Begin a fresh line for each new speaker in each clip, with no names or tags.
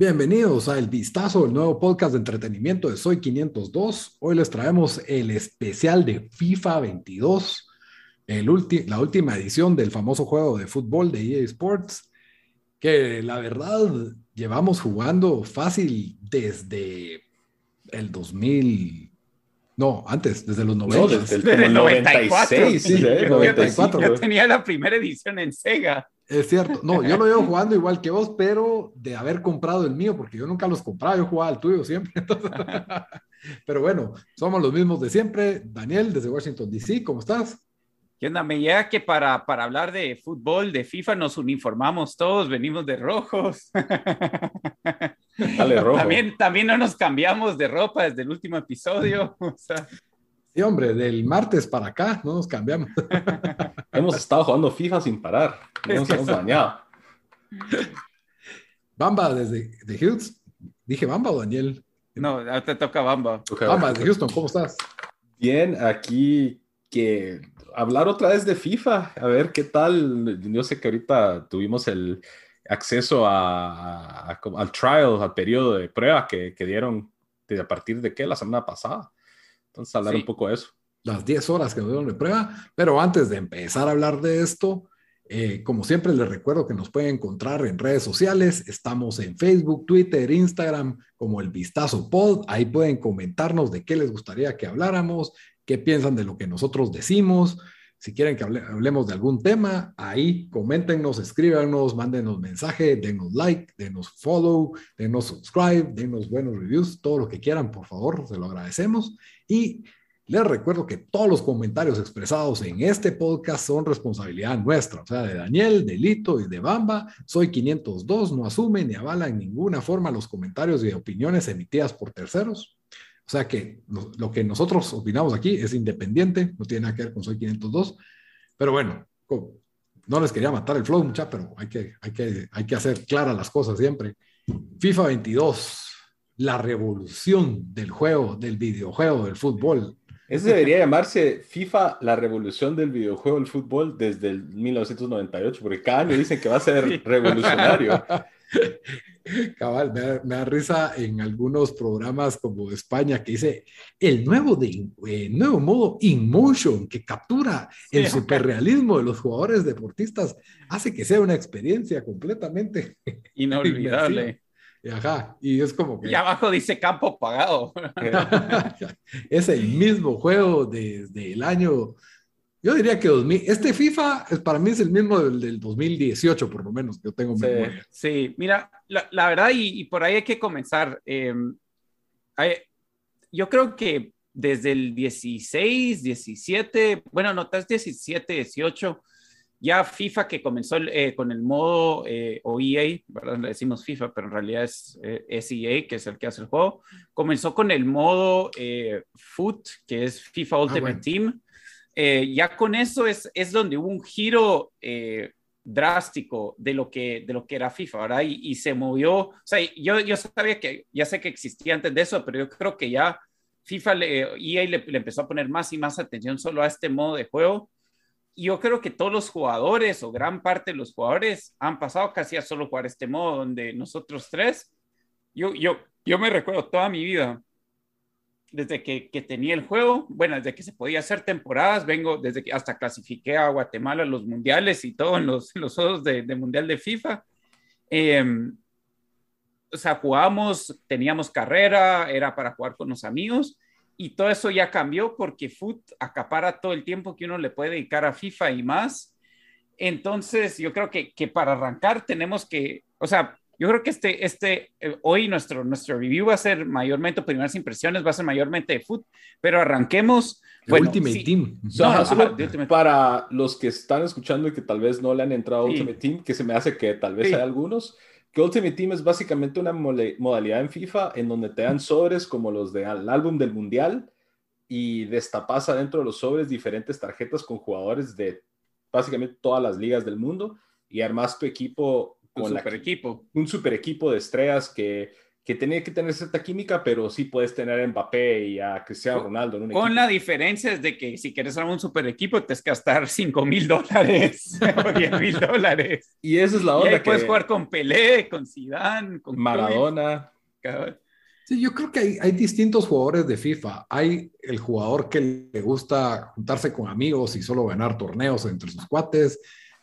Bienvenidos a El Vistazo, el nuevo podcast de entretenimiento de Soy 502. Hoy les traemos el especial de FIFA 22, el la última edición del famoso juego de fútbol de EA Sports, que la verdad llevamos jugando fácil desde el 2000, no, antes, desde los 90.
No, desde el, desde el 96, sí,
sí, 94. Yo tenía la primera edición en Sega.
Es cierto, no, yo lo llevo jugando igual que vos, pero de haber comprado el mío, porque yo nunca los compraba, yo jugaba el tuyo siempre. Entonces, pero bueno, somos los mismos de siempre. Daniel, desde Washington, D.C., ¿cómo estás?
¿Qué onda? Me llega que para, para hablar de fútbol, de FIFA, nos uniformamos todos, venimos de rojos.
Dale, rojo.
También, también no nos cambiamos de ropa desde el último episodio. O sea,
Sí, hombre, del martes para acá no nos cambiamos.
hemos estado jugando FIFA sin parar. No nos hemos bañado.
Bamba desde de Houston. ¿Dije Bamba o Daniel?
No, te toca Bamba.
Bamba desde Houston, ¿cómo estás?
Bien, aquí que hablar otra vez de FIFA, a ver qué tal. Yo sé que ahorita tuvimos el acceso a, al trial, al periodo de prueba que, que dieron de, a partir de qué, la semana pasada. Entonces, hablar un poco de eso.
Las 10 horas que nos dieron de prueba, pero antes de empezar a hablar de esto, eh, como siempre les recuerdo que nos pueden encontrar en redes sociales, estamos en Facebook, Twitter, Instagram, como el Vistazo Pod, ahí pueden comentarnos de qué les gustaría que habláramos, qué piensan de lo que nosotros decimos, si quieren que hablemos de algún tema, ahí coméntenos, escríbanos, mándenos mensaje, denos like, denos follow, denos subscribe, denos buenos reviews, todo lo que quieran, por favor, se lo agradecemos. Y les recuerdo que todos los comentarios expresados en este podcast son responsabilidad nuestra, o sea, de Daniel, de Lito y de Bamba. Soy 502, no asume ni avala en ninguna forma los comentarios y opiniones emitidas por terceros. O sea que lo, que nosotros opinamos aquí es independiente, no tiene nada que ver con Soy 502. Pero bueno, no les quería matar el flow, mucha, pero hay que, hay, que, hay que hacer claras las cosas siempre. FIFA 22, la revolución del juego, del videojuego, del fútbol.
Eso debería llamarse FIFA, la revolución del videojuego, del fútbol, desde el 1998, porque cada año dicen que va a ser revolucionario.
Cabal, me da, risa en algunos programas como España que dice el nuevo, de, eh, nuevo modo InMotion que captura el superrealismo de los jugadores deportistas, hace que sea una experiencia completamente
inolvidable.
Ajá, y es como que...
Y abajo dice campo pagado.
es el mismo juego desde el año yo diría que 2000, este FIFA es, para mí es el mismo del, del 2018, por lo menos, que yo tengo
sí,
memoria.
Sí, mira, la, la verdad, y, y, por ahí hay que comenzar. Eh, hay, yo creo que desde el 16, 17, bueno, notas 17, 18, ya FIFA que comenzó eh, con el modo eh, o EA, ¿verdad? Le decimos FIFA, pero en realidad es, eh, es, EA, que es el que hace el juego, comenzó con el modo eh, Foot, que es FIFA Ultimate ah, bueno. Team eh, ya con eso es, es donde hubo un giro eh, drástico de lo, que, de lo que era FIFA, ¿verdad? Y, se movió, o sea, yo, yo sabía que, ya sé que existía antes de eso, pero yo creo que ya FIFA, le, EA le, le empezó a poner más y más atención solo a este modo de juego. Y yo creo que todos los jugadores o gran parte de los jugadores han pasado casi a solo jugar este modo, donde nosotros tres, yo, yo, yo me recuerdo toda mi vida desde que, que, tenía el juego, bueno, desde que se podía hacer temporadas, vengo desde que hasta clasifiqué a Guatemala los mundiales y todo en los, los juegos de, de, mundial de FIFA. Eh, o sea, jugábamos, teníamos carrera, era para jugar con los amigos y todo eso ya cambió porque Foot acapara todo el tiempo que uno le puede dedicar a FIFA y más. Entonces, yo creo que, que para arrancar tenemos que, o sea, yo creo que este, este, eh, hoy nuestro, nuestro review va a ser mayormente, primeras impresiones, va a ser mayormente de foot, pero arranquemos.
Bueno, Ultimate Team.
para los que están escuchando y que tal vez no le han entrado a Ultimate Team, que se me hace que tal vez hay algunos, que Ultimate Team es básicamente una modalidad en FIFA en donde te dan sobres como los del álbum del Mundial y destapas adentro de los sobres diferentes tarjetas con jugadores de básicamente todas las ligas del mundo y armas tu equipo
con un super equipo.
Un super equipo de estrellas que, que tenía que tener cierta química, pero sí puedes tener a Mbappé y a Cristiano Ronaldo. En
un con la diferencia es de que si quieres armar un super equipo, tienes que gastar 5 mil dólares o 10 mil dólares.
Y esa es la onda.
que puedes jugar con Pelé, con Zidane, con
Maradona.
Sí, yo creo que hay, hay, distintos jugadores de FIFA. Hay el jugador que le gusta juntarse con amigos y solo ganar torneos entre sus cuates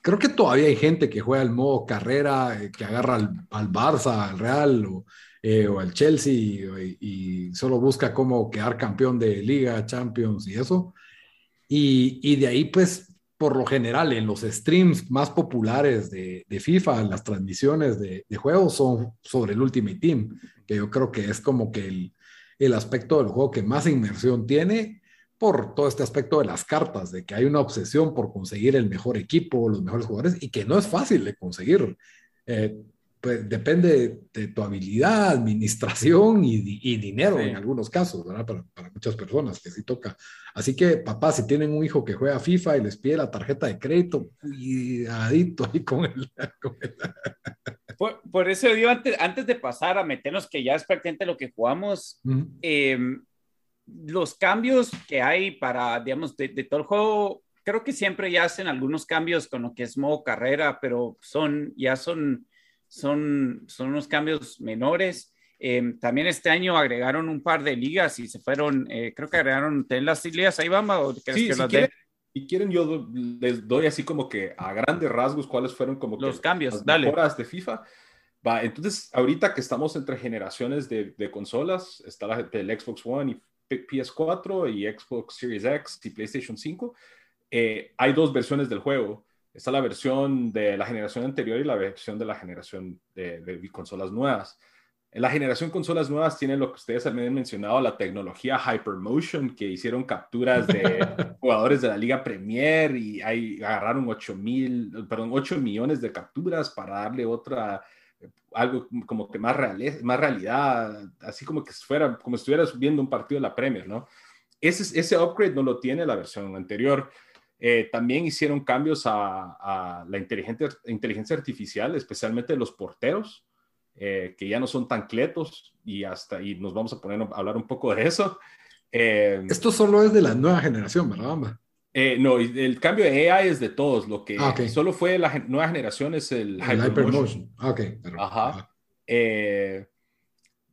creo que todavía hay gente que juega el modo carrera, eh, que agarra al, al, Barça, al Real o, eh, o al Chelsea y, solo busca cómo quedar campeón de Liga, Champions y eso. Y, y, de ahí, pues, por lo general, en los streams más populares de, de FIFA, las transmisiones de, de, juegos son sobre el Ultimate Team, que yo creo que es como que el, el aspecto del juego que más inmersión tiene por todo este aspecto de las cartas, de que hay una obsesión por conseguir el mejor equipo, los mejores jugadores, y que no es fácil de conseguir. Eh, pues depende de tu habilidad, administración y, dinero en algunos casos, ¿verdad? Para, muchas personas que sí toca. Así que, papá, si tienen un hijo que juega FIFA y les pide la tarjeta de crédito, cuidadito ahí con el...
Por, eso digo, antes, antes de pasar a meternos, que ya es prácticamente lo que jugamos, los cambios que hay para, digamos, de, todo el juego, creo que siempre ya hacen algunos cambios con lo que es modo carrera, pero son, ya son, son, son unos cambios menores. Em, también este año agregaron un par de ligas y se fueron, eh, creo que agregaron las ligas, ahí vamos.
Sí, si quieren, y quieren, yo les doy así como que a grandes rasgos cuáles fueron como
los cambios,
las dale. mejoras de FIFA. Va, entonces, ahorita que estamos entre generaciones de, de consolas, está la, el Xbox One y PS4 y Xbox Series X y PlayStation 5, eh, hay dos versiones del juego. Está la versión de la generación anterior y la versión de la generación de, consolas nuevas. En la generación consolas nuevas tienen lo que ustedes han mencionado, la tecnología Hypermotion, que hicieron capturas de jugadores de la Liga Premier y ahí agarraron 8, mil, perdón, 8 millones de capturas para darle otra algo como que más, real, más realidad, así como que fuera, como estuvieras viendo un partido de la Premier, ¿no? Ese, ese upgrade no lo tiene la versión anterior. Eh, también hicieron cambios a, la inteligencia, inteligencia, artificial, especialmente los porteros, eh, que ya no son tan cletos y hasta y nos vamos a poner a hablar un poco de eso.
Eh, Esto solo es de la nueva generación, ¿verdad?
Eh, no, el cambio de AI es de todos. Lo que ah, solo fue la nueva generación es el,
Hypermotion. Ah, ok.
Ajá. Eh,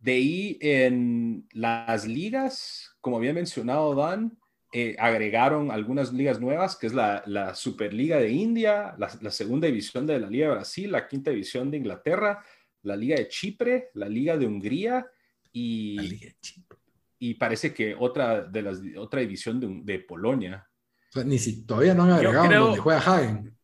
de ahí en las ligas, como había mencionado Dan, eh, agregaron algunas ligas nuevas, que es la, la Superliga de India, la, segunda división de la Liga de Brasil, la quinta división de Inglaterra, la Liga de Chipre, la Liga de Hungría y, y parece que otra, de las, otra división de, de Polonia
ni si todavía no han agregado creo... donde juega Hagen.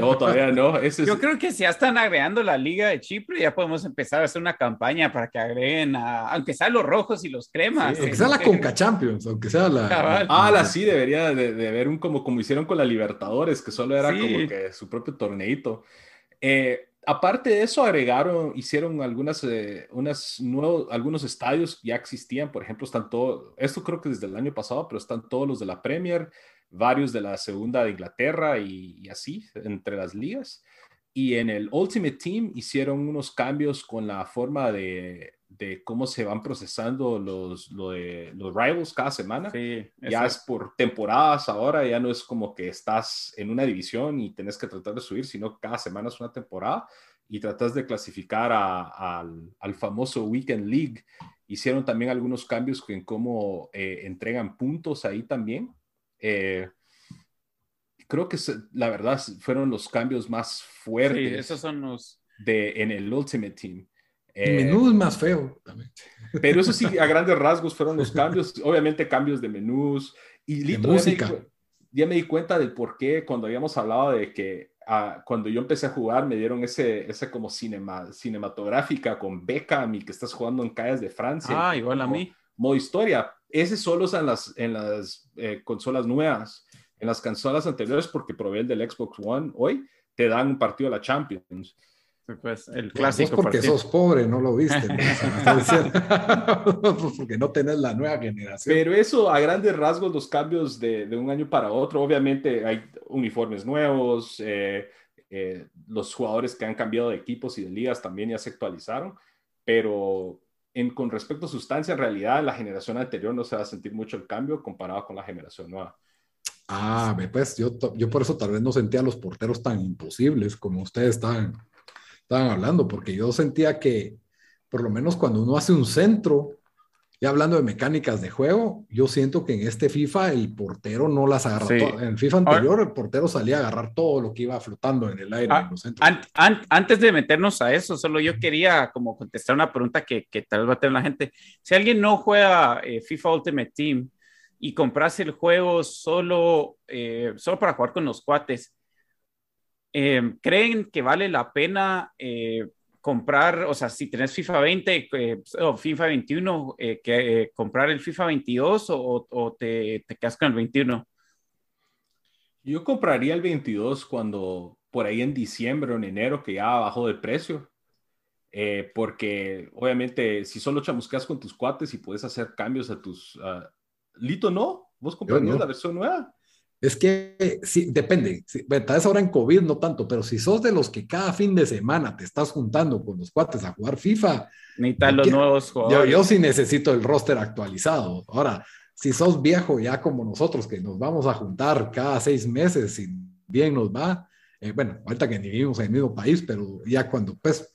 No, todavía no.
Yo creo que si ya están agregando la Liga de Chipre, ya podemos empezar a hacer una campaña para que agreguen a, aunque sea los rojos y los cremas.
aunque sea la Conca Champions, aunque sea la.
Ah, la sí, debería de, haber un como, como hicieron con la Libertadores, que solo era como que su propio torneito. Eh, aparte de eso, agregaron, hicieron algunas, eh, unas nuevos, algunos estadios ya existían, por ejemplo, están todos, esto creo que desde el año pasado, pero están todos los de la Premier, varios de la segunda de Inglaterra y, así, entre las ligas. Y en el Ultimate Team hicieron unos cambios con la forma de, de cómo se van procesando los, lo de, los rivals cada semana. ya es por temporadas ahora, ya no es como que estás en una división y tenés que tratar de subir, sino cada semana es una temporada y tratas de clasificar al, al, famoso Weekend League. Hicieron también algunos cambios en cómo eh, entregan puntos ahí también. Eh, creo que la verdad fueron los cambios más fuertes.
Sí, esos son los.
De, en el Ultimate Team.
el menú es más feo también.
Pero eso sí, a grandes rasgos fueron los cambios. Obviamente, cambios de menús. Y
de música.
Ya me, di, cuenta del por qué cuando habíamos hablado de que cuando yo empecé a jugar me dieron ese, ese como cinema, cinematográfica con Beckham y que estás jugando en calles de Francia.
Ah, igual a mí.
Modo historia. Ese solo en las, en las eh, consolas nuevas. En las consolas anteriores, porque probé el del Xbox One hoy, te dan un partido de la Champions.
Pues el clásico.
porque sos pobre, no lo viste. porque no tenés la nueva generación.
Pero eso, a grandes rasgos, los cambios de, de un año para otro, obviamente hay uniformes nuevos, eh, eh, los jugadores que han cambiado de equipos y de ligas también ya se actualizaron, pero en, con respecto a sustancia, en realidad, la generación anterior no se va a sentir mucho el cambio comparado con la generación nueva.
Ah, pues yo, por eso tal vez no sentía a los porteros tan imposibles como ustedes están estaban hablando, porque yo sentía que, por lo menos cuando uno hace un centro, ya hablando de mecánicas de juego, yo siento que en este FIFA el portero no las agarra. En el FIFA anterior, el portero salía a agarrar todo lo que iba flotando en el aire.
Ah, antes de meternos a eso, solo yo quería como contestar una pregunta que, que tal vez va a tener la gente. Si alguien no juega eh, FIFA Ultimate Team y compras el juego solo, eh, solo para jugar con los cuates, Em, ¿creen que vale la pena eh, comprar, o sea, si tenés FIFA 20 eh, o FIFA 21, eh, que, comprar el FIFA 22 o, te, te, quedas con el 21?
Yo compraría el 22 cuando por ahí en diciembre o en enero que ya bajó de precio. porque obviamente si solo chamuscas con tus cuates y puedes hacer cambios a tus... Lito, ¿no? ¿Vos comprarías la versión nueva?
Es que sí, depende. tal vez ahora en COVID no tanto, pero si sos de los que cada fin de semana te estás juntando con los cuates a jugar FIFA.
Necesitan los nuevos jugadores.
Yo, sí necesito el roster actualizado. Ahora, si sos viejo ya como nosotros, que nos vamos a juntar cada seis meses, si bien nos va, eh, bueno, ahorita que ni vivimos en el mismo país, pero ya cuando, pues,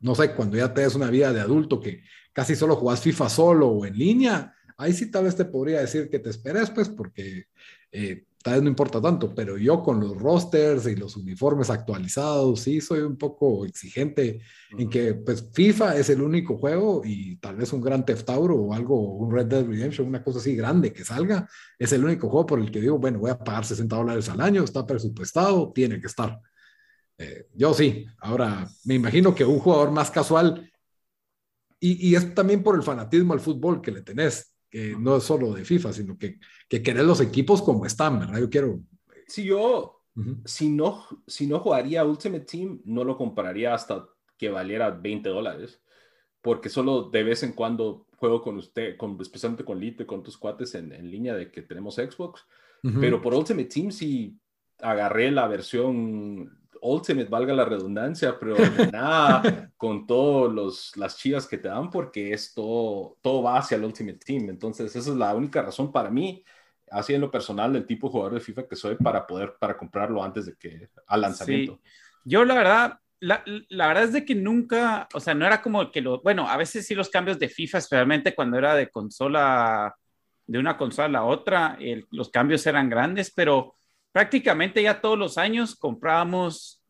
no sé, cuando ya te des una vida de adulto que casi solo jugás FIFA solo o en línea, ahí sí tal vez te podría decir que te esperes, pues, porque eh, tal vez no importa tanto, pero yo con los rosters y los uniformes actualizados, sí soy un poco exigente en que pues FIFA es el único juego y tal vez un Gran Theft Auto o algo, un Red Dead Redemption, una cosa así grande que salga, es el único juego por el que digo, bueno, voy a pagar 60 dólares al año, está presupuestado, tiene que estar. Eh, yo sí, ahora me imagino que un jugador más casual, y, y es también por el fanatismo al fútbol que le tenés, que no es solo de FIFA, sino que, que querés los equipos como están, ¿verdad? Yo quiero...
Si yo, si, no, si no jugaría Ultimate Team, no lo compraría hasta que valiera 20 dólares, porque solo de vez en cuando juego con usted, con, especialmente con Lito y con tus cuates en, en línea de que tenemos Xbox, pero por Ultimate Team sí agarré la versión Ultimate, valga la redundancia, pero nada con todas las chivas que te dan porque esto todo va hacia el Ultimate Team. Entonces, esa es la única razón para mí, así en lo personal, del tipo de jugador de FIFA que soy para poder, para comprarlo antes de que, al lanzamiento.
Yo la verdad, la, la, verdad es de que nunca, o sea, no era como que lo, bueno, a veces sí los cambios de FIFA, especialmente cuando era de consola, de una consola a la otra, los cambios eran grandes, pero prácticamente ya todos los años comprábamos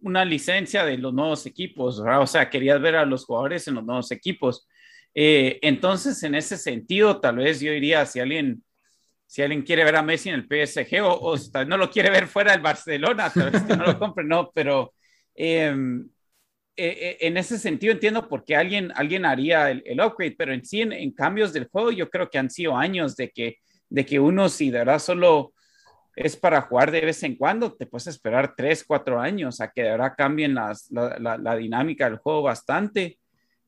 una licencia de los nuevos equipos, o sea, querías ver a los jugadores en los nuevos equipos. Eh, entonces, en ese sentido, tal vez yo diría, si alguien, si alguien quiere ver a Messi en el PSG o, o no lo quiere ver fuera del Barcelona, tal vez que no lo compre, no, pero em, eh, eh, en ese sentido entiendo por qué alguien, alguien haría el, upgrade, pero en sí, en, cambios del juego, yo creo que han sido años de que, de que uno, si de verdad solo es para jugar de vez en cuando, te puedes esperar tres, cuatro años a que de verdad cambien las, la, la, dinámica del juego bastante.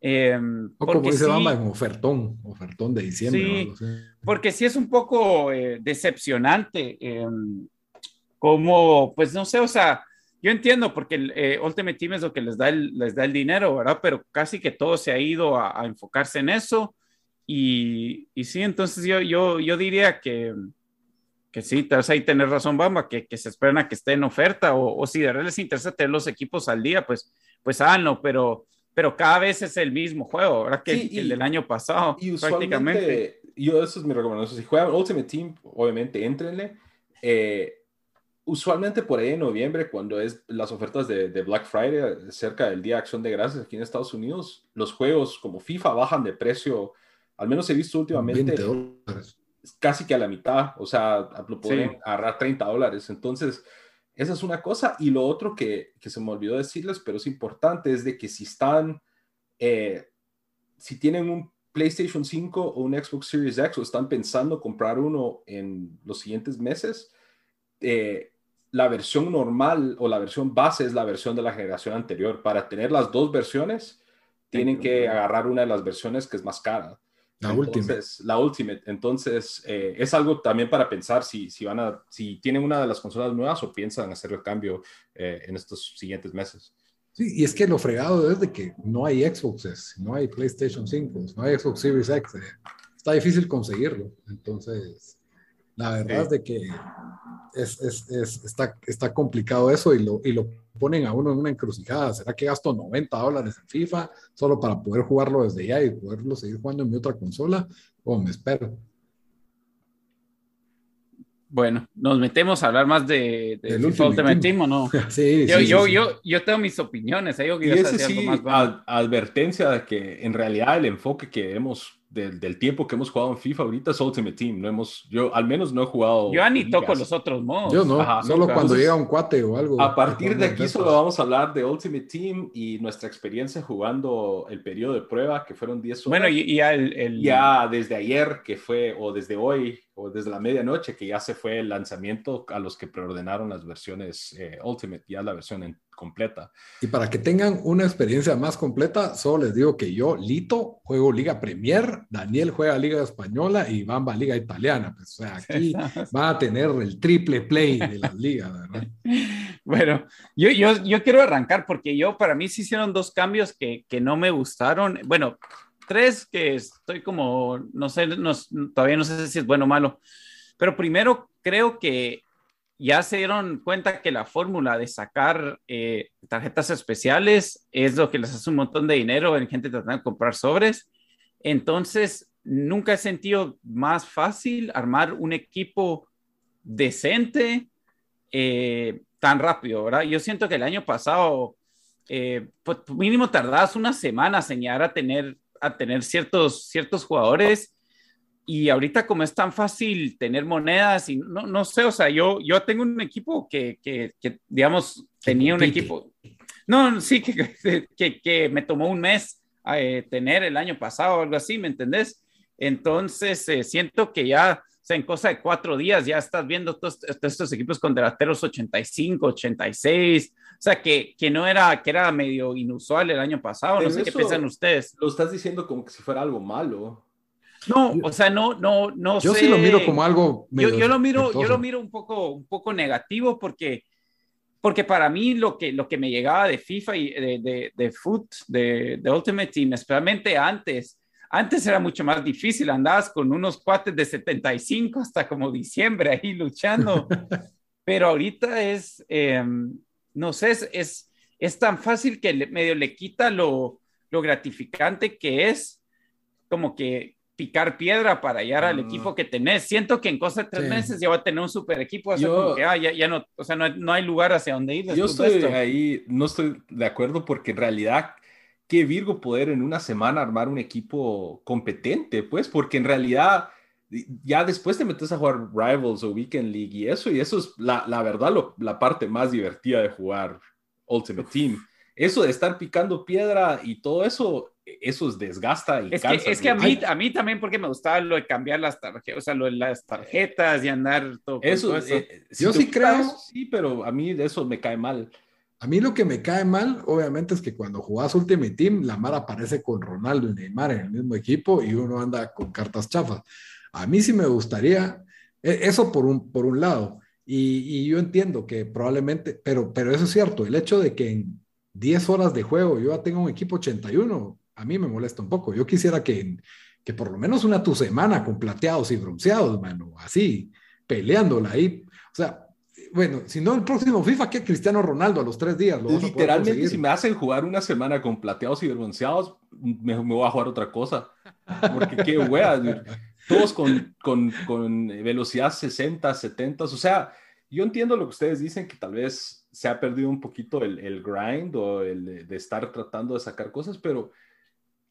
Eh, o como dice sí, Bamba, en ofertón, ofertón de diciembre.
Sí, porque sí es un poco eh, decepcionante, eh, como, pues no sé, o sea, yo entiendo porque el eh, Ultimate Team es lo que les da el, les da el dinero, ¿verdad? Pero casi que todo se ha ido a, a enfocarse en eso. Y, y, sí, entonces yo, yo, yo diría que, que sí, tal vez ahí tener razón, Bamba, que, que, se esperan a que esté en oferta, o, o, si de verdad les interesa tener los equipos al día, pues, pues háganlo, pero, pero cada vez es el mismo juego, ¿verdad? Que el del año pasado,
y prácticamente. Yo, eso es mi recomendación. Si juegan Ultimate Team, obviamente, entrenle. Eh, usualmente por ahí en noviembre, cuando es las ofertas de, de, Black Friday, cerca del Día de Acción de Gracias aquí en Estados Unidos, los juegos como FIFA bajan de precio, al menos he visto últimamente. 20 dólares casi que a la mitad, o sea, lo pueden agarrar 30 dólares. Entonces, esa es una cosa. Y lo otro que, que, se me olvidó decirles, pero es importante, es de que si están, eh, si tienen un PlayStation 5 o un Xbox Series X o están pensando comprar uno en los siguientes meses, eh, la versión normal o la versión base es la versión de la generación anterior. Para tener las dos versiones, tienen que agarrar una de las versiones que es más cara.
La última.
La Ultimate. Entonces, eh, es algo también para pensar si, si, van a, si tienen una de las consolas nuevas o piensan hacer el cambio eh, en estos siguientes meses.
Sí, y es que lo fregado es de que no hay Xboxes, no hay PlayStation 5, no hay Xbox Series X. Eh, está difícil conseguirlo. Entonces, la verdad es de que es, es, es, está, está complicado eso y lo, y lo ponen a uno en una encrucijada. ¿Será que gasto 90 dólares en FIFA solo para poder jugarlo desde ya y poderlo seguir jugando en mi otra consola? ¿O me espero?
Bueno, nos metemos a hablar más de, de
FIFA
Ultimate Team o no.
sí,
yo,
sí,
yo,
sí,
yo, yo, tengo mis opiniones. ¿eh? Yo
y ese sí, ad, advertencia de que en realidad el enfoque que hemos del, del, tiempo que hemos jugado en FIFA ahorita es Ultimate Team. No hemos, yo al menos no he jugado.
Yo ni toco los otros modos.
Yo no, Ajá, solo cuando llega un cuate o algo.
A partir de aquí solo vamos a hablar de Ultimate Team y nuestra experiencia jugando el periodo de prueba, que fueron 10 horas.
Bueno, y, y ya, el, el...
ya desde ayer, que fue, o desde hoy, o desde la medianoche, que ya se fue el lanzamiento a los que preordenaron las versiones eh, Ultimate, ya la versión en, completa.
Y para que tengan una experiencia más completa, solo les digo que yo, Lito, juego Liga Premier, Daniel juega Liga Española y Bamba Liga Italiana. Pues, o sea, aquí va a tener el triple play de las ligas, ¿verdad?
Bueno, yo, yo, yo quiero arrancar porque yo, para mí, se hicieron dos cambios que, que no me gustaron. Bueno, tres que estoy como, no sé, no, todavía no sé si es bueno o malo. Pero primero, creo que ya se dieron cuenta que la fórmula de sacar eh, tarjetas especiales es lo que les hace un montón de dinero en gente tratando de comprar sobres. Entonces, nunca he sentido más fácil armar un equipo decente eh, tan rápido, ¿verdad? Yo siento que el año pasado, eh, pues mínimo tardabas unas semanas en a tener, a tener ciertos, ciertos jugadores y ahorita como es tan fácil tener monedas y no, no sé, o sea, yo, yo tengo un equipo que, que, que digamos, tenía un equipo, no, sí, que, que, que me tomó un mes eh, tener el año pasado o algo así, ¿me entendés? Entonces, eh, siento que ya, o sea, en cosa de cuatro días ya estás viendo todos, todos estos equipos con delanteros 85, 86, o sea, que, que no era, que era medio inusual el año pasado, no sé qué piensan ustedes.
Lo estás diciendo como que si fuera algo malo.
No, o sea, no, no, no
Yo
sé.
sí lo miro como algo.
Yo,
medio
yo lo miro, yo lo miro un poco, un poco negativo porque, porque para mí lo que, lo que me llegaba de FIFA y de, de, de Foot, de, de Ultimate Team, especialmente antes, antes era mucho más difícil, andabas con unos cuates de 75 hasta como diciembre ahí luchando, pero ahorita es, eh, no sé, es, es, es, tan fácil que medio le quita lo, lo gratificante que es como que picar piedra para hallar al
Ah.
equipo que tenés. Siento que en cosa de tres
Sí.
meses ya va a tener un super equipo, o sea,
Yo-
como que ah, ya, ya no, o sea, no hay, no hay lugar hacia donde ir.
Yo estoy
esto.
ahí, no estoy de acuerdo porque en realidad, qué Virgo poder en una semana armar un equipo competente, pues, porque en realidad ya después te metes a jugar Rivals o Weekend League y eso, y eso es la, la verdad lo- la parte más divertida de jugar Ultimate Team. Eso de estar picando piedra y todo eso, eso es desgasta y
Es que,
cansa.
es que a mí, a mí también porque me gustaba lo de cambiar las tarjetas, o sea, lo de las tarjetas y andar todo.
Eso,
todo eso.
eh, si
Yo sí creo-
eso, sí, pero a mí eso me cae mal.
A mí lo que me cae mal, obviamente, es que cuando jugás Ultimate Team, la Mara aparece con Ronaldo y Neymar en el mismo equipo y uno anda con cartas chafas. A mí sí me gustaría, e- eso por un, por un lado. Y, y yo entiendo que probablemente, pero, pero eso es cierto, el hecho de que en 10 horas de juego yo ya tenga un equipo 81, a mí me molesta un poco. Yo quisiera que, que por lo menos una tu semana con plateados y bronceados, mano, así, peleándola ahí. O sea, bueno, si no el próximo FIFA, que Cristiano Ronaldo a los tres días. Lo
Literalmente, si me hacen jugar una semana con plateados y bronceados, me, me voy a jugar otra cosa. Porque qué wea, todos con, con, con velocidad 60, 70. O sea, yo entiendo lo que ustedes dicen, que tal vez se ha perdido un poquito el, el grind o el de, de estar tratando de sacar cosas, pero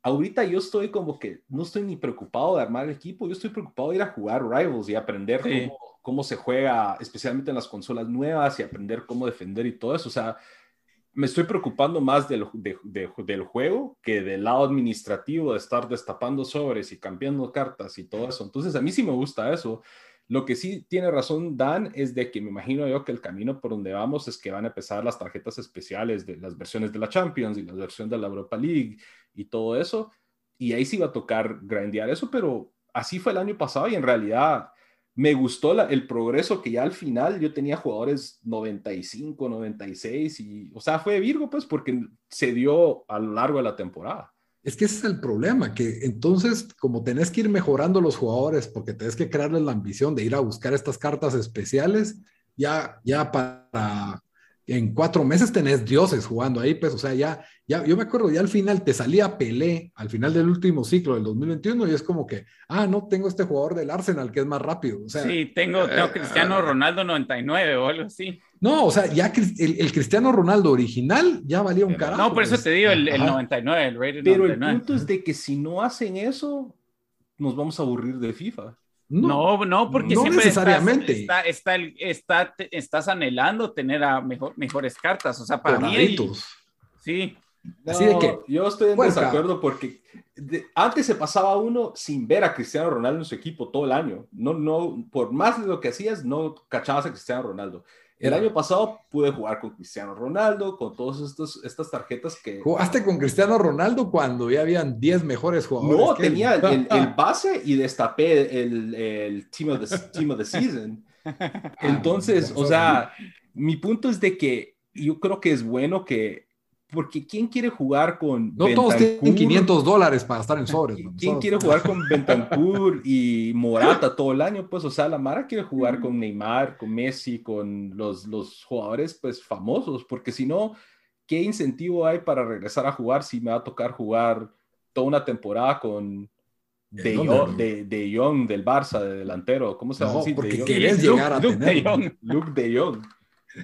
ahorita yo estoy como que no estoy ni preocupado de armar el equipo, yo estoy preocupado de ir a jugar Rivals y aprender
Sí.
cómo, cómo se juega, especialmente en las consolas nuevas y aprender cómo defender y todo eso. O sea, me estoy preocupando más del, del juego que del lado administrativo de estar destapando sobres y cambiando cartas y todo eso. Entonces, a mí sí me gusta eso. Lo que sí tiene razón Dan es de que me imagino yo que el camino por donde vamos es que van a empezar las tarjetas especiales de las versiones de la Champions y la versión de la Europa League y todo eso. Y ahí sí va a tocar grandear eso, pero así fue el año pasado y en realidad me gustó el progreso que ya al final yo tenía jugadores 95, 96 y, o sea, fue Virgo pues porque se dio a lo largo de la temporada.
Es que ese es el problema, que entonces como tenés que ir mejorando los jugadores porque tenés que crearles la ambición de ir a buscar estas cartas especiales, ya, ya para en cuatro meses tenés dioses jugando ahí, pues, o sea, ya, ya, yo me acuerdo, ya al final te salía Pelé, al final del último ciclo del 2021, y es como que, ah, no, tengo este jugador del Arsenal que es más rápido. O sea,
sí, tengo, tengo Cristiano Ronaldo 99 o algo así.
No, o sea, ya el, Cristiano Ronaldo original ya valía un carajo.
No, por eso te digo el, 99, el
rated Pero el punto es de que si no hacen eso, nos vamos a aburrir de FIFA.
No, no, porque
no
siempre
necesariamente.
Está, está, estás anhelando tener a mejor, mejores cartas. O sea, para mí. sí.
Así de que. Yo estoy en desacuerdo porque antes se pasaba uno sin ver a Cristiano Ronaldo en su equipo todo el año. No, no, por más de lo que hacías, no cachabas a Cristiano Ronaldo. El año pasado pude jugar con Cristiano Ronaldo, con todas estas tarjetas que...
¿Jugaste con Cristiano Ronaldo cuando ya habían 10 mejores jugadores?
No, tenía el, base y destapé el, el team, of the, team of the Season. Entonces, o sea, mi punto es de que yo creo que es bueno que porque ¿quién quiere jugar con
No todos tienen 500 dólares para estar en sobres.
¿Quién quiere jugar con Bentancur y Morata todo el año? Pues, o sea, la Mara quiere jugar con Neymar, con Messi, con los, los jugadores, pues, famosos, porque si no, ¿qué incentivo hay para regresar a jugar si me va a tocar jugar toda una temporada con de, Jong, de, de Jong del Barça, de delantero? ¿Cómo se llama?
No, porque quieres llegar a tener...
De Jong. Luke de Jong.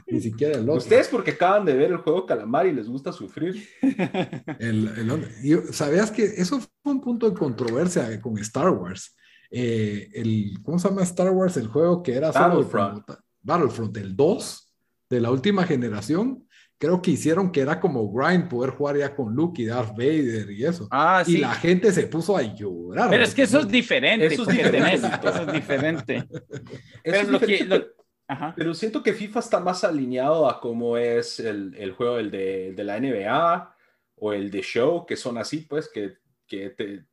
Ni siquiera el otro.
Ustedes porque acaban de ver el juego Calamar y les gusta sufrir.
¿Sabías que eso fue un punto de controversia con Star Wars? Eh, el, ¿Cómo se llama Star Wars? El juego que era
Battlefront.
Battlefront, el 2 de la última generación. Creo que hicieron que era como grind poder jugar ya con Luke y Darth Vader y eso.
Ah,
y la gente se puso a llorar.
Pero es que eso es diferente. Eso es diferente. eso es diferente. Pero es lo que,
pero siento que FIFA está más alineado a cómo es el, el juego el de, de, la NBA o el de Show, que son así, pues, que, que te,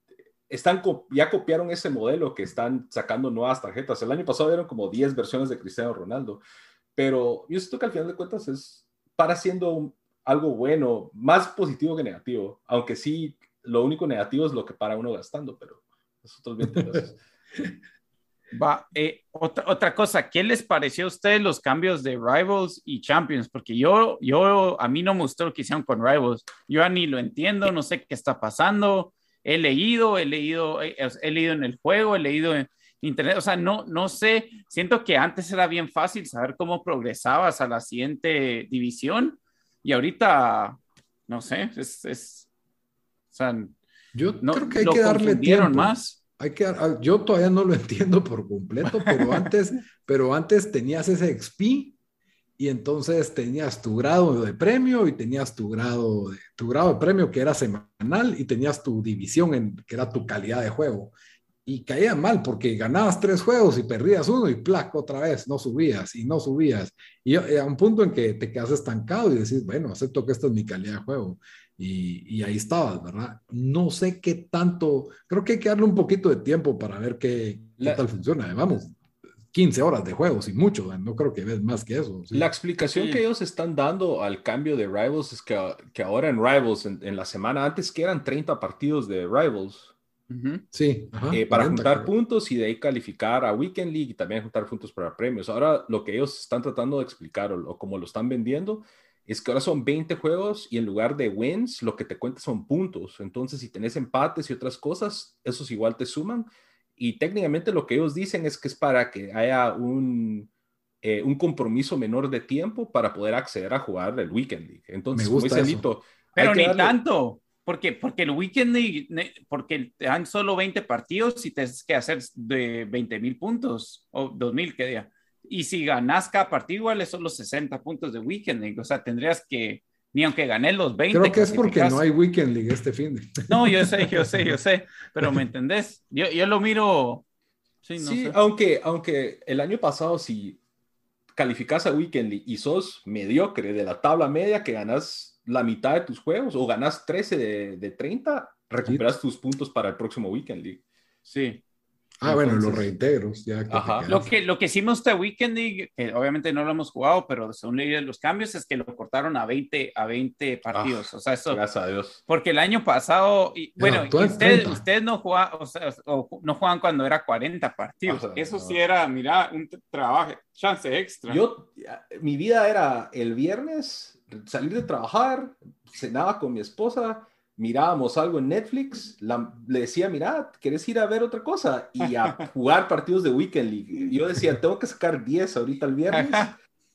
están, ya copiaron ese modelo que están sacando nuevas tarjetas. El año pasado eran como 10 versiones de Cristiano Ronaldo, pero yo siento que al final de cuentas es para siendo algo bueno, más positivo que negativo, aunque sí, lo único negativo es lo que para uno gastando, pero nosotros bien
Va, eh, otra, otra cosa, ¿qué les pareció a ustedes los cambios de Rivals y Champions? Porque yo, yo, a mí no me gustó lo que hicieron con Rivals. Yo ni lo entiendo, no sé qué está pasando. He leído, he leído, he, he leído en el juego, he leído en internet, o sea, no, no sé, siento que antes era bien fácil saber cómo progresabas a la siguiente división y ahorita, no sé, es, es o sea,
yo no, creo que hay que darle tiempo. más que, ah, yo todavía no lo entiendo por completo, pero antes, pero antes tenías ese XP y entonces tenías tu grado de premio y tenías tu grado de, tu grado de premio que era semanal y tenías tu división en, que era tu calidad de juego. Y caía mal porque ganabas tres juegos y perdías uno y plac, otra vez, no subías y no subías. Y a un punto en que te quedas estancado y decís, bueno, acepto que esta es mi calidad de juego. Y, ahí estabas, ¿verdad? No sé qué tanto, creo que hay que darle un poquito de tiempo para ver qué, tal funciona. Vamos, 15 horas de juego, sin mucho, no creo que ves más que eso.
La explicación que ellos están dando al cambio de Rivals es que, que ahora en Rivals, en, la semana antes que eran 30 partidos de Rivals,
Sí,
eh, para juntar puntos y de ahí calificar a Weekend League y también juntar puntos para premios. Ahora lo que ellos están tratando de explicar o, o como lo están vendiendo es que ahora son 20 juegos y en lugar de wins, lo que te cuenta son puntos. Entonces, si tenés empates y otras cosas, esos igual te suman. Y técnicamente lo que ellos dicen es que es para que haya un, eh, un compromiso menor de tiempo para poder acceder a jugar el Weekend League. Entonces,
Me gusta eso.
Pero ni tanto, porque, porque el Weekend League, porque te dan solo 20 partidos y tienes que hacer de 20 mil puntos o 2 mil, que día y si ganas cada partido, igual son los 60 puntos de Weekend League. O sea, tendrías que, ni aunque gané los 20.
Creo que es porque no hay Weekend League este fin. De...
No, yo sé, yo sé, yo sé, pero ¿me entendés? Yo, yo lo miro.
Sí, no sí aunque, aunque el año pasado, si calificas a Weekend League y sos mediocre de la tabla media, que ganas la mitad de tus juegos o ganas 13 de, de 30, recuperas tus puntos para el próximo Weekend League.
Sí.
Ah, bueno, los reintegros. Ya
Lo, que, lo que hicimos este weekend, que obviamente no lo hemos jugado, pero según leí los cambios, es que lo cortaron a 20, a 20 partidos. Ah, o sea, eso.
Gracias a Dios.
Porque el año pasado, y, bueno, ustedes no jugaban, o sea, no jugaban cuando era 40 partidos. eso sí era, mira, un trabajo, chance extra.
Yo, mi vida era el viernes salir de trabajar, cenaba con mi esposa mirábamos algo en Netflix, le decía, mira, ¿quieres ir a ver otra cosa? Y a jugar partidos de Weekend League. Yo decía, tengo que sacar 10 ahorita el viernes.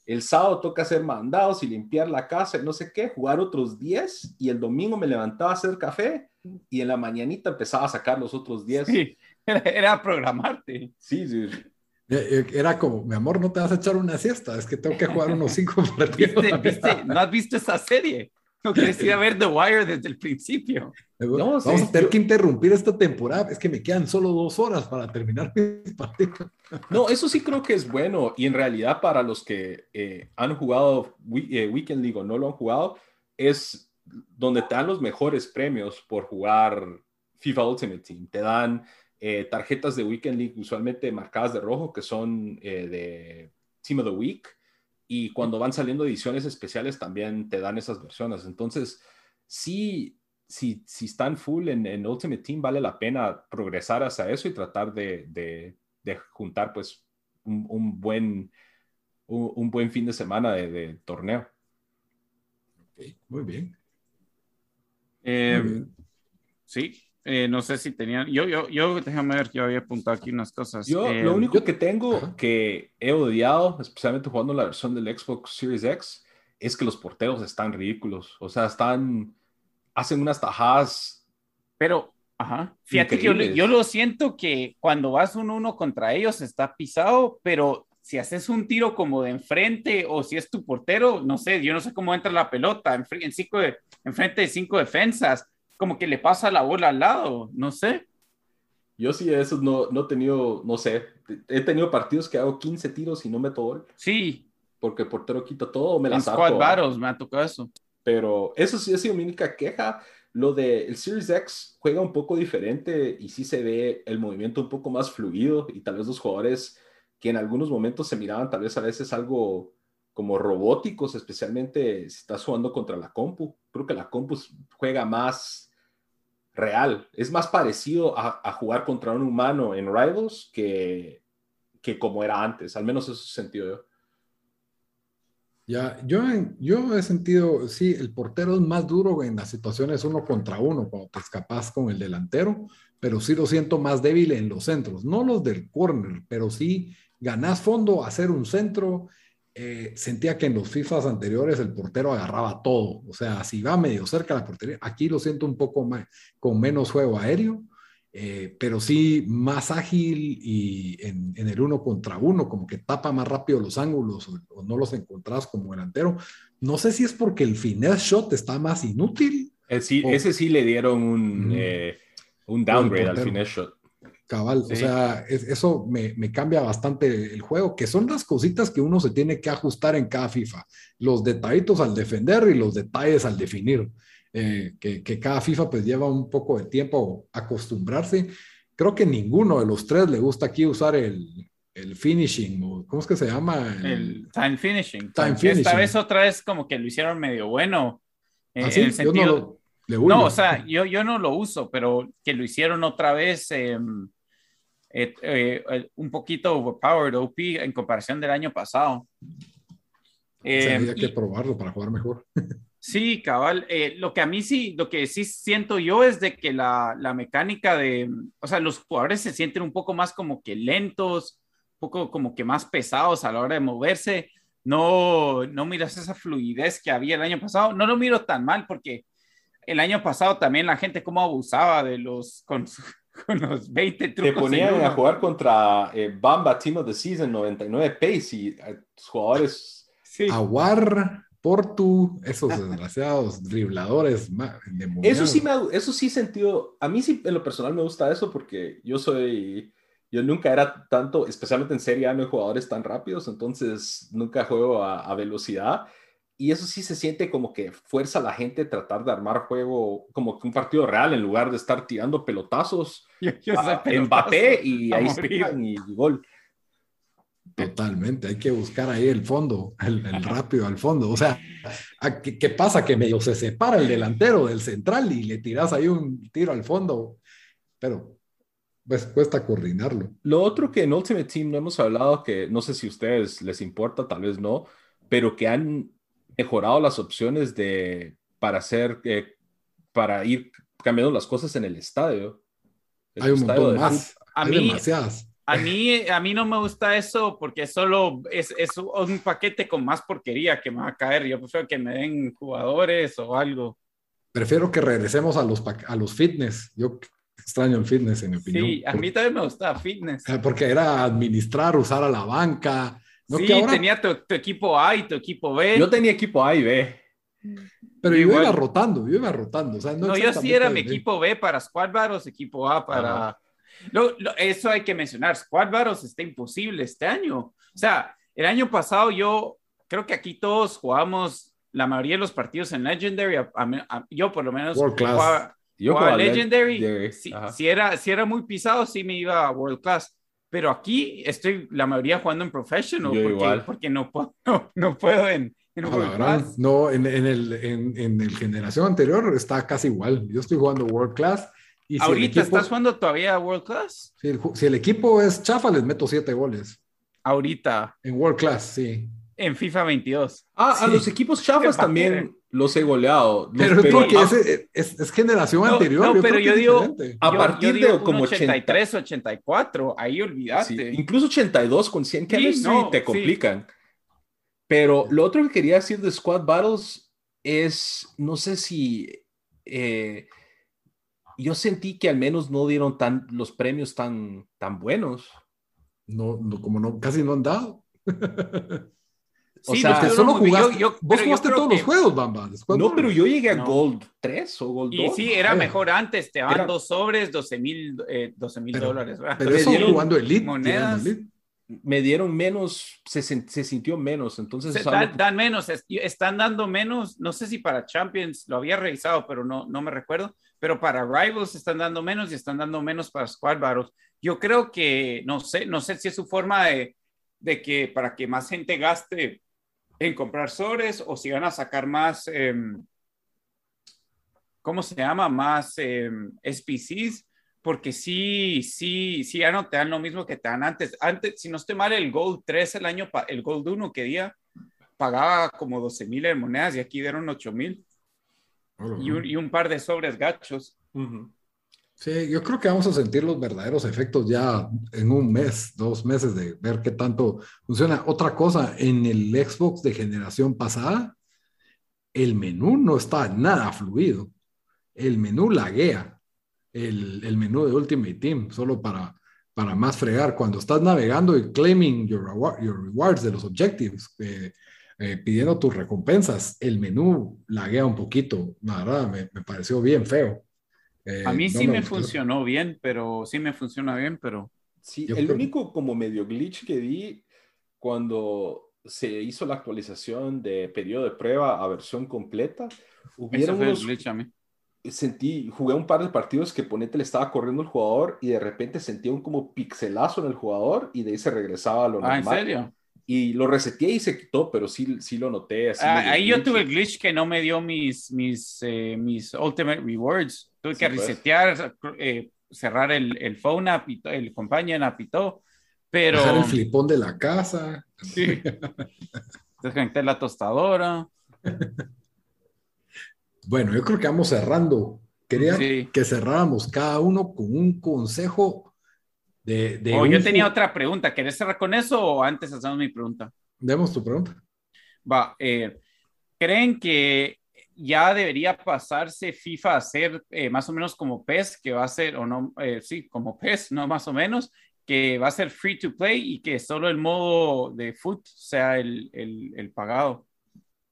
El sábado toca hacer mandados y limpiar la casa y no sé qué, jugar otros 10 y el domingo me levantaba a hacer café y en la mañanita empezaba a sacar los otros 10.
Sí, era programarte.
Sí, sí.
Eh, eh, era como, mi amor, no te vas a echar una siesta, es que tengo que jugar unos 5 partidos.
¿No has visto esa serie? No quieres ir a ver The Wire desde el principio.
No, Vamos a tener que interrumpir esta temporada. Es que me quedan solo dos horas para terminar mi partido.
No, eso sí creo que es bueno. Y en realidad, para los que eh, han jugado eh, Weekend League o no lo han jugado, es donde te dan los mejores premios por jugar FIFA Ultimate Team. Te dan eh, tarjetas de Weekend League usualmente marcadas de rojo, que son de Team of the Week y cuando van saliendo ediciones especiales también te dan esas versiones. Entonces, sí, si, si están full en, en, Ultimate Team, vale la pena progresar hacia eso y tratar de, de, juntar pues un, buen, un, buen fin de semana de, torneo.
muy bien.
Eh, muy bien. Sí, eh, no sé si tenían, yo, yo, yo, déjame ver, yo había apuntado aquí unas cosas.
Yo lo eh, único que tengo que he odiado, especialmente jugando la versión del Xbox Series X, es que los porteros están ridículos. O sea, están, hacen unas tajadas.
Pero, ajá, fíjate que yo, yo, lo siento que cuando vas un uno contra ellos está pisado, pero si haces un tiro como de enfrente o si es tu portero, no sé, yo no sé cómo entra la pelota en, en cinco de, enfrente de cinco defensas como que le pasa la bola al lado, no sé.
Yo sí, eso no, no he tenido, no sé, he tenido partidos que hago 15 tiros y no meto gol.
Sí.
Porque el portero quita todo, me la saco.
Me ha tocado eso.
Pero eso sí ha sido mi única queja. Lo del Series X juega un poco diferente y sí se ve el movimiento un poco más fluido y tal vez los jugadores que en algunos momentos se miraban tal vez a veces algo como robóticos, especialmente si estás jugando contra la compu. Creo que la compu juega más real. Es más parecido a, jugar contra un humano en Rivals que, que como era antes, al menos eso sentido yo.
Ya, yo, yo he sentido, sí, el portero es más duro en las situaciones uno contra uno, cuando te escapas con el delantero, pero sí lo siento más débil en los centros, no los del corner, pero sí ganás fondo, hacer un centro eh, sentía que en los FIFAs anteriores el portero agarraba todo. O sea, si va medio cerca de la portería, aquí lo siento un poco más, con menos juego aéreo, eh, pero sí más ágil y en, el uno contra uno, como que tapa más rápido los ángulos o, no los encontrás como delantero. No sé si es porque el finesse shot está más inútil.
Eh, sí, ese sí le dieron un, un downgrade al finesse shot.
Cabal, o sea, eso me, cambia bastante el juego, que son las cositas que uno se tiene que ajustar en cada FIFA. Los detallitos al defender y los detalles al definir. Eh, que, cada FIFA pues lleva un poco de tiempo acostumbrarse. Creo que ninguno de los tres le gusta aquí usar el, finishing, ¿cómo es que se llama?
El, time finishing. Esta vez otra vez como que lo hicieron medio bueno. Eh, ¿Ah, en el sentido... No, o sea, yo, yo no lo uso, pero que lo hicieron otra vez. Em, eh, eh, un poquito overpowered OP en comparación del año pasado.
Eh, que probarlo para jugar mejor.
sí, cabal. Eh, lo que a mí sí, lo que sí siento yo es de que la, la, mecánica de, o sea, los jugadores se sienten un poco más como que lentos, un poco como que más pesados a la hora de moverse. No, no miras esa fluidez que había el año pasado. No lo miro tan mal porque el año pasado también la gente como abusaba de los, con, los 20
Te
trucos.
ponían
en uno.
a jugar contra eh, Bamba Team of the Season 99 pace y eh, jugadores.
Sí.
Aguar, Portu, esos desgraciados dribladores.
Eso sí me eso sí sentido. A mí sí en lo personal me gusta eso porque yo soy. Yo nunca era tanto, especialmente en Serie A, no hay jugadores tan rápidos, entonces nunca juego a, a velocidad. Y eso sí se siente como que fuerza a la gente a tratar de armar juego como que un partido real en lugar de estar tirando pelotazos
Yo, yo
a
pelotazo
Mbappé y
a
ahí están y, y gol.
Totalmente, hay que buscar ahí el fondo, el, el rápido al fondo. O sea, ¿a ¿qué, qué pasa? Que medio se separa el delantero del central y le tiras ahí un tiro al fondo, pero pues cuesta coordinarlo.
Lo otro que en Ultimate Team no hemos hablado, que no sé si a ustedes les importa, tal vez no, pero que han mejorado las opciones de para hacer eh, para ir cambiando las cosas en el estadio. El
Hay un
estadio
montón
de
más,
A
hay
mí-
demasiadas.
A mí, a mí no me gusta eso porque solo es, es un paquete con más porquería que me va a caer. Yo prefiero que me den jugadores o algo.
Prefiero que regresemos a los, a los fitness. Yo extraño el fitness, en mi opinión.
Sí, a mí también me gustaba fitness.
Eh, Porque era administrar, usar a la banca. No
sí,
que ahora-
tenía tu, tu equipo A y tu equipo B.
Yo tenía equipo A y B.
Pero yo
igual.
iba rotando, yo iba rotando. O sea, no
No, yo sí era mi
exactamente-
equipo B para Squad Battles, equipo A para... Lo- lo- eso hay que mencionar, Squad Battles está imposible este año. O sea, el año pasado yo creo que aquí todos jugamos la mayoría de los partidos en Legendary. a- a- a- yo por lo menos
World Class.
jugaba,
Yo
jugaba
jugaba
Legendary.
Legendary,
Si, si era, si era muy pisado, sí me iba a World Class. Pero aquí estoy la mayoría jugando en Professional
Yo
porque,
igual.
porque no, puedo, no, no puedo en, en
A la
World Class.
no, en, en el, en, en el generación anterior está casi igual. Yo estoy jugando World Class. Y si
Ahorita
equipo-
estás jugando todavía a World Class.
Si el, si el equipo es chafa, les meto siete goles.
Ahorita
En World Class, sí.
en FIFA 22.
Ah, a
Sí.
los equipos chafas también. Los he goleado. Los-
Pero es porque
a-
ese- es, es generación
No,
anterior.
no,
yo
pero
que
yo
es
digo-.
A
Yo-
partir
yo digo
de como
un
80.
83, 84, ahí olvidaste.
Sí, incluso 82 con 100 chemistry
no,
te
sí.
complican. Pero lo otro que quería decir de Squad Battles es, no sé si eh, yo sentí que al menos no dieron tan, los premios tan, tan buenos.
No, no, como no, casi no han dado.
O
Sí,
sea,
solo
bien. Yo-
jugaste,
yo-
vos
pero yo
jugaste
creo
todos
que-
los juegos, Bamba.
No, pero yo llegué a
No.
Gold 3 o Gold 2.
Y sí, era
Vaya.
mejor antes, te daban
Era-
dos sobres, 12 mil eh, 12 mil
Pero-
dólares. ¿verdad?
Pero
me
eso
dieron
jugando Elite.
monedas.
Elite.
Me dieron menos, se, se sintió menos. Entonces,
Se dan,
que-
dan menos, es- están dando menos, no sé si para Champions, lo había revisado, pero no, no me recuerdo, pero para Rivals están dando menos y están dando menos para Squad Battles. Yo creo que, no sé, no sé si es su forma de, de que para que más gente gaste en comprar sobres o si van a sacar más, em, ¿cómo se llama? Más em, SPCs, porque sí, sí, sí, ya no te dan lo mismo que te dan antes. Antes, si no estoy mal, el Gold 3 el año, el Gold 1 que día pagaba como 12 mil en monedas y aquí dieron 8 mil y, un, y un par de sobres gachos.
Ujú.
Sí, yo creo que vamos a sentir los verdaderos efectos ya en un mes, dos meses de ver qué tanto funciona. Otra cosa, en el Xbox de generación pasada, el menú no está nada fluido. El menú laguea. El, el menú de Ultimate Team, solo para, para más fregar. Cuando estás navegando y claiming your, reward- your rewards de los objectives, eh, eh, pidiendo tus recompensas, el menú laguea un poquito. La verdad, me, me pareció bien feo. Eh,
A mí
no
sí me, funcionó bien, pero sí me funciona bien, pero
Sí,
Yo
el
creo-
único como medio glitch que vi cuando se hizo la actualización de periodo de prueba a versión completa,
el
unos,
glitch a mí.
sentí, jugué un par de partidos que ponete le estaba corriendo el jugador y de repente sentía un como pixelazo en el jugador y de ahí se regresaba a lo
Ah, ¿en
normal.
serio?
Y lo reseteé y se quitó, pero sí, sí lo noté. así
Ah, ahí yo
glitchy.
tuve el glitch que no me dio mis, mis, eh, mis Ultimate Rewards. Tuve
Sí,
que
pues.
resetear, eh, cerrar el, el phone app, y el companion app y todo. Pero
Dejar el flipón de la casa.
sí. desconecté la tostadora.
Bueno, yo creo que vamos cerrando. Quería
Sí.
que cerráramos cada uno con un consejo de... de un
Oh, yo tenía otra pregunta. ¿Querés cerrar con eso o antes hacemos mi pregunta?
Demos tu pregunta.
Va, eh, ¿creen que ya debería pasarse FIFA a ser eh, más o menos como PES, que va a ser, o no, eh, sí, como PES, no más o menos, que va a ser free to play y que solo el modo de foot sea el, el, el pagado.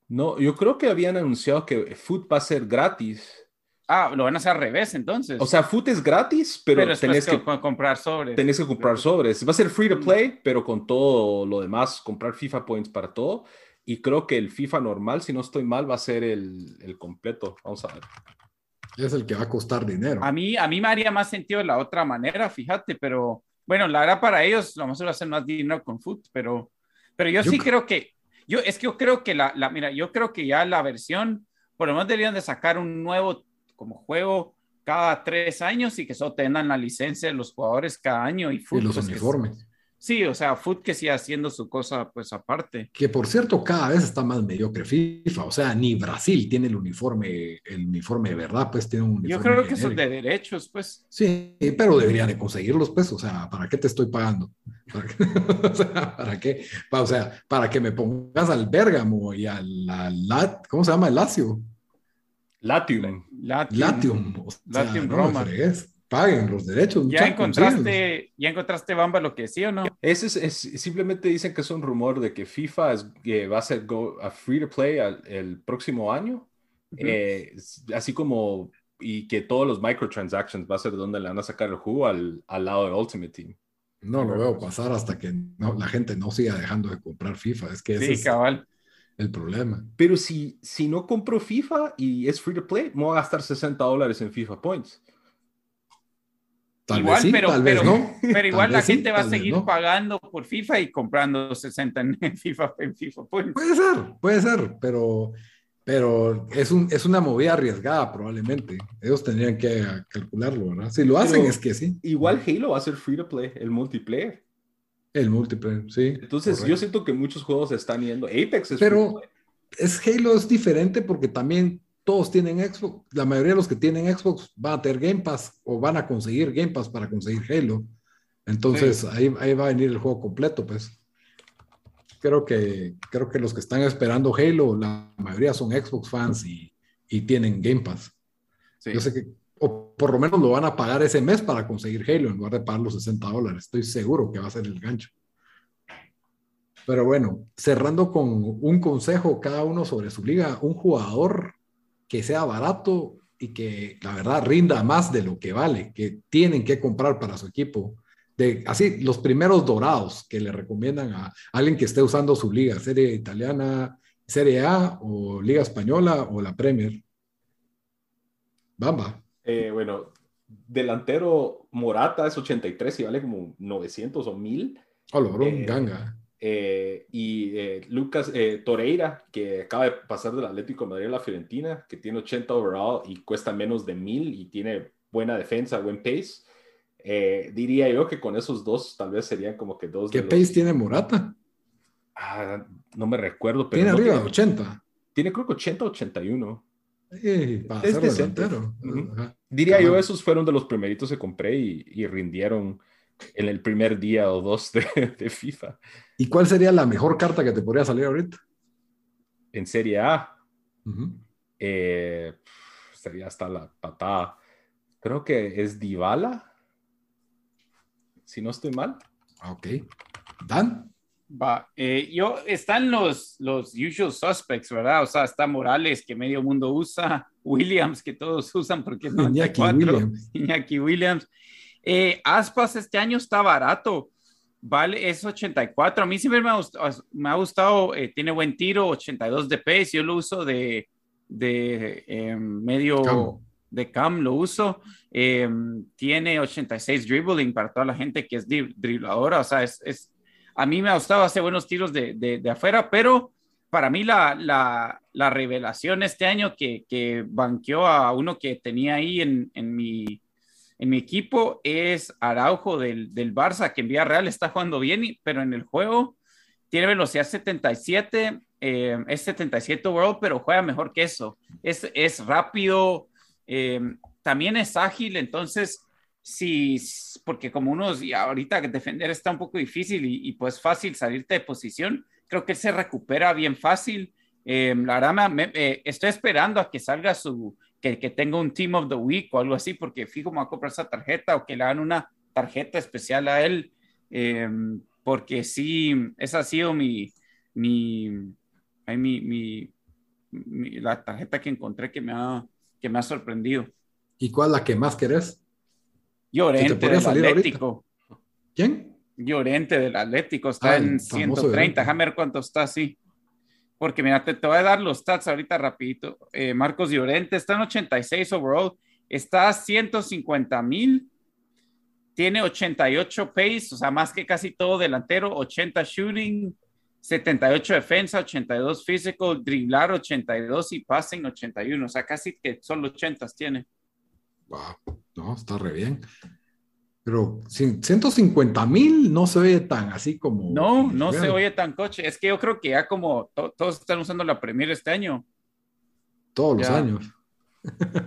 No, yo creo que habían anunciado que foot va a ser gratis.
Ah, lo van a hacer al revés entonces.
O sea, foot es gratis, pero,
pero
tenés que,
que, comprar sobres.
Tenés que comprar sobres. Va a ser free to play, pero con todo lo demás, comprar FIFA points para todo. Y creo que el FIFA normal, si no estoy mal, va a ser el, el completo. Vamos a ver.
Es el que va a costar dinero.
A mí, a mí me haría más sentido de la otra manera, fíjate, pero bueno, la verdad para ellos lo más a hacer más dinero con foot, pero, pero yo, yo sí creo que, yo es que yo creo que la, la, mira, yo creo que ya la versión, por lo menos deberían de sacar un nuevo como juego cada tres años y que solo tengan la licencia de los jugadores cada año y,
foot, y los pues uniformes.
Sí, o sea, Foot que siga haciendo su cosa pues aparte.
Que por cierto, cada vez está más mediocre FIFA, o sea, ni Brasil tiene el uniforme, el uniforme de verdad, pues tiene un uniforme.
Yo creo que son de derechos, pues.
Sí, pero debería de conseguirlos, pues, o sea, ¿para qué te estoy pagando? ¿Para qué? o sea, ¿para qué? O sea, para que me pongas al Bérgamo y al, al ¿cómo se llama? El Lazio.
Latium.
Latium. Latium, o sea,
Latium no Roma.
Paguen los derechos.
¿Ya encontraste, ¿Ya encontraste, Bamba, lo que decía o no?
Ese es, es, simplemente dicen que es un rumor de que FIFA es, que va a ser go, a free to play al, el próximo año. Uh -huh. eh, así como, y que todos los microtransactions va a ser donde le van a sacar el jugo al, al lado de Ultimate Team.
No lo veo pasar hasta que no, la gente no siga dejando de comprar FIFA. Es que ese
sí, cabal.
es el problema.
Pero si, si no compro FIFA y es free to play, me voy a gastar 60 dólares en FIFA Points.
Tal
igual,
vez sí,
pero,
tal
pero,
vez no.
pero igual
Tal
la
sí,
gente va a seguir
no.
pagando por FIFA y comprando 60 en FIFA, en FIFA Points.
Puede ser, puede ser, pero, pero es, un, es una movida arriesgada probablemente. Ellos tendrían que calcularlo, ¿verdad? Si lo hacen
Pero
es que sí.
Igual Halo va a ser free to play, el multiplayer.
El múltiple, sí.
Entonces
correcto.
yo siento que muchos juegos están yendo. Apex es
Pero-
free to play.
es Halo es diferente porque también todos tienen Xbox, la mayoría de los que tienen Xbox van a tener Game Pass o van a conseguir Game Pass para conseguir Halo. Entonces ahí, ahí va a venir el juego completo, pues. Creo que, creo que los que están esperando Halo, la mayoría son Xbox fans y, y tienen Game Pass.
Sí.
Yo sé que, o por lo menos lo van a pagar ese mes para conseguir Halo en lugar de pagar los 60 dólares. Estoy seguro que va a ser el gancho. Pero bueno, cerrando con un consejo cada uno sobre su liga, un jugador que sea barato y que la verdad rinda más de lo que vale, que tienen que comprar para su equipo. De, así, los primeros dorados que le recomiendan a alguien que esté usando su liga, serie italiana, serie A o liga española o la Premier. Bamba.
Eh, bueno, delantero Morata es 83 y vale como 900 o 1000.
Oh, logró un
Eh,
ganga.
Eh, y eh, Lucas eh, Toreira, que acaba de pasar del Atlético de Madrid a la Fiorentina, que tiene 80 overall y cuesta menos de 1000 y tiene buena defensa, buen pace. Eh, diría yo que con esos dos tal vez serían como que dos
¿Qué
de
pace
los-
tiene Morata?
Ah, no me recuerdo, pero
Tiene
no
arriba de
tiene,
80.
tiene creo que 80 81.
Eh, para
Es
delantero.
Ujú.
Ajá.
Diría yo, esos fueron de los primeritos que compré y, y rindieron en el primer día o dos de, de FIFA.
¿Y cuál sería la mejor carta que te podría salir ahorita?
En Serie A,
Ujú.
eh, sería hasta la patada. Creo que es Dybala, si no estoy mal.
Ah, Ok. Dan.
Va, eh, yo, están los, los usual suspects, ¿verdad? O sea, está Morales, que medio mundo usa, Williams, que todos usan porque es
Iñaki
94,
Williams.
Iñaki Williams. Eh, Aspas este año está barato, vale, es 84. A mí siempre me ha gustado, me ha gustado eh, tiene buen tiro, 82 de pace. Yo lo uso de, de eh, medio
Cam.
de cam, lo uso. Eh, tiene 86 dribbling para toda la gente que es dri- dribladora. O sea, es, es- a mí me ha gustado hacer buenos tiros de, de, de afuera, pero para mí la, la, la revelación este año que, que banqueó a uno que tenía ahí en, en mi en mi equipo es Araujo del, del Barça, que en Villarreal está jugando bien, pero en el juego tiene velocidad 77, eh, es 77 overall, pero juega mejor que eso. Es, es rápido, eh, también es ágil, entonces, sí, porque como unos, y ahorita defender está un poco difícil y, y pues fácil salirte de posición, creo que él se recupera bien fácil Eh, la verdad, me, eh, estoy esperando a que salga su, que, que, tenga un Team of the Week o algo así, porque fijo me va a comprar esa tarjeta o que le hagan una tarjeta especial a él, eh, porque sí, esa ha sido mi, mi, mi, mi, mi, la tarjeta que encontré que me ha, que me ha sorprendido.
¿Y cuál es la que más querés?
Llorente del Atlético.
Ahorita? ¿Quién?
Llorente del Atlético, está Ay, en 130, déjame ver cuánto está así. Porque mira, te, te, voy a dar los stats ahorita rapidito. Eh, Marcos Llorente está en 86 overall, está a 150 mil, tiene 88 pace, o sea, más que casi todo delantero, 80 shooting, 78 defensa, 82 physical, driblar 82 y passing 81, o sea, casi que solo 80 tiene.
Wow, no, está re bien. Pero 150 mil no se oye tan así como.
No, no se oye tan coche. Es que yo creo que ya como to todos están usando la Premier este año.
Todos ya. los años.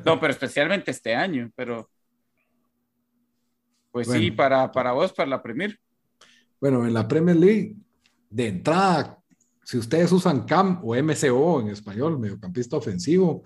No, pero especialmente este año. Pero. Pues bueno. sí, para, para vos, para la Premier.
Bueno, en la Premier League, de entrada, si ustedes usan CAM o MCO en español, mediocampista ofensivo,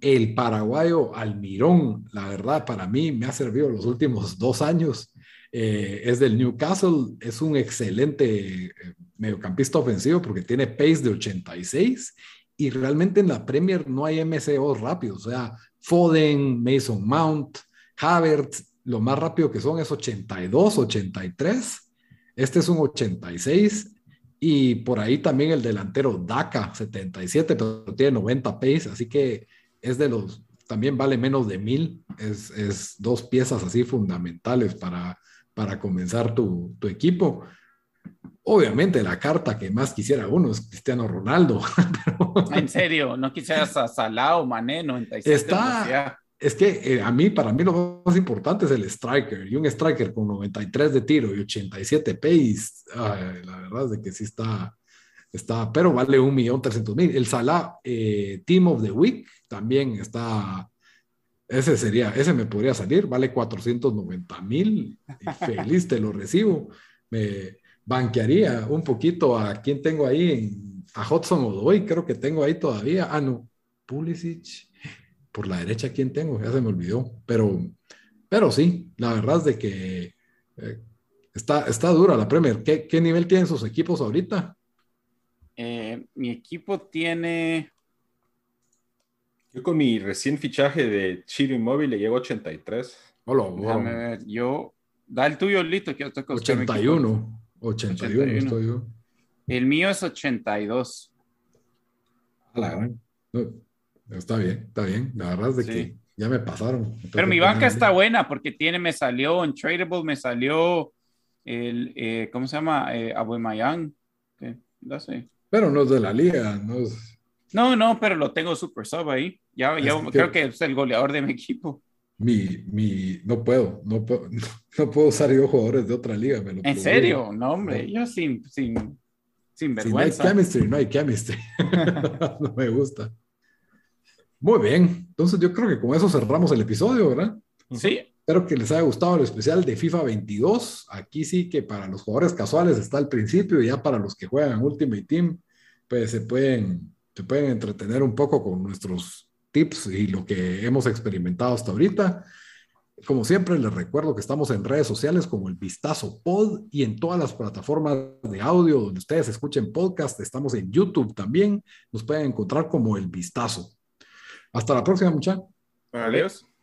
el paraguayo Almirón, la verdad, para mí me ha servido los últimos dos años. Eh, es del Newcastle, es un excelente eh, mediocampista ofensivo porque tiene pace de 86 y realmente en la Premier no hay MCO rápidos, o sea, Foden, Mason Mount, Havertz, lo más rápido que son es 82, 83. Este es un 86 y por ahí también el delantero Daka, 77, pero tiene 90 pace, así que es de los, también vale menos de mil, es, es dos piezas así fundamentales para, para comenzar tu, tu, equipo. Obviamente la carta que más quisiera uno es Cristiano Ronaldo.
Pero, en serio, no quisieras a Salah o Mané 97.
Está, es que eh, a mí, para mí lo más importante es el striker, y un striker con 93 de tiro y 87 pace, ay, la verdad es de que sí está, está, pero vale un millón trescientos mil. El Salah eh, Team of the Week también está, ese sería, ese me podría salir, vale 490 mil, feliz te lo recibo. Me banquearía un poquito a quien tengo ahí, en, a Hudson Odoy, creo que tengo ahí todavía. Ah, no, Pulisic, por la derecha, ¿quién tengo? Ya se me olvidó, pero, pero sí, la verdad es de que eh, está, está dura la Premier. ¿Qué, ¿Qué nivel tienen sus equipos ahorita?
Eh, mi equipo tiene.
Yo con mi recién fichaje de Chiro Inmóvil le llego a 83.
Hola,
Déjame ver, yo. Da el tuyo, Lito, que yo estoy
81. 81, 81 estoy yo.
El mío es 82.
La, no, está bien, está bien. La verdad es de sí. que ya me pasaron.
Entonces, Pero mi banca está buena porque tiene, me salió en Tradable, me salió el, eh, ¿cómo se llama? Eh, Abuemayang. Okay, no sé.
Pero no es de la liga, no es...
No, no, pero lo tengo super sub ahí. Ya, ya que, creo que es el goleador de mi equipo.
Mi, mi, no puedo, no puedo, no puedo usar yo jugadores de otra liga. Me lo
¿En serio? No, hombre, yo sin, sin, sin vergüenza.
Si no hay chemistry, no hay chemistry. no me gusta. Muy bien, entonces yo creo que con eso cerramos el episodio, ¿verdad?
Sí.
Espero que les haya gustado el especial de FIFA 22. Aquí sí que para los jugadores casuales está al principio y ya para los que juegan Ultimate Team, pues se pueden, se pueden entretener un poco con nuestros tips y lo que hemos experimentado hasta ahorita. Como siempre, les recuerdo que estamos en redes sociales como el Vistazo Pod y en todas las plataformas de audio donde ustedes escuchen podcast. Estamos en YouTube también. Nos pueden encontrar como el Vistazo. Hasta la próxima, muchachos.
Adiós.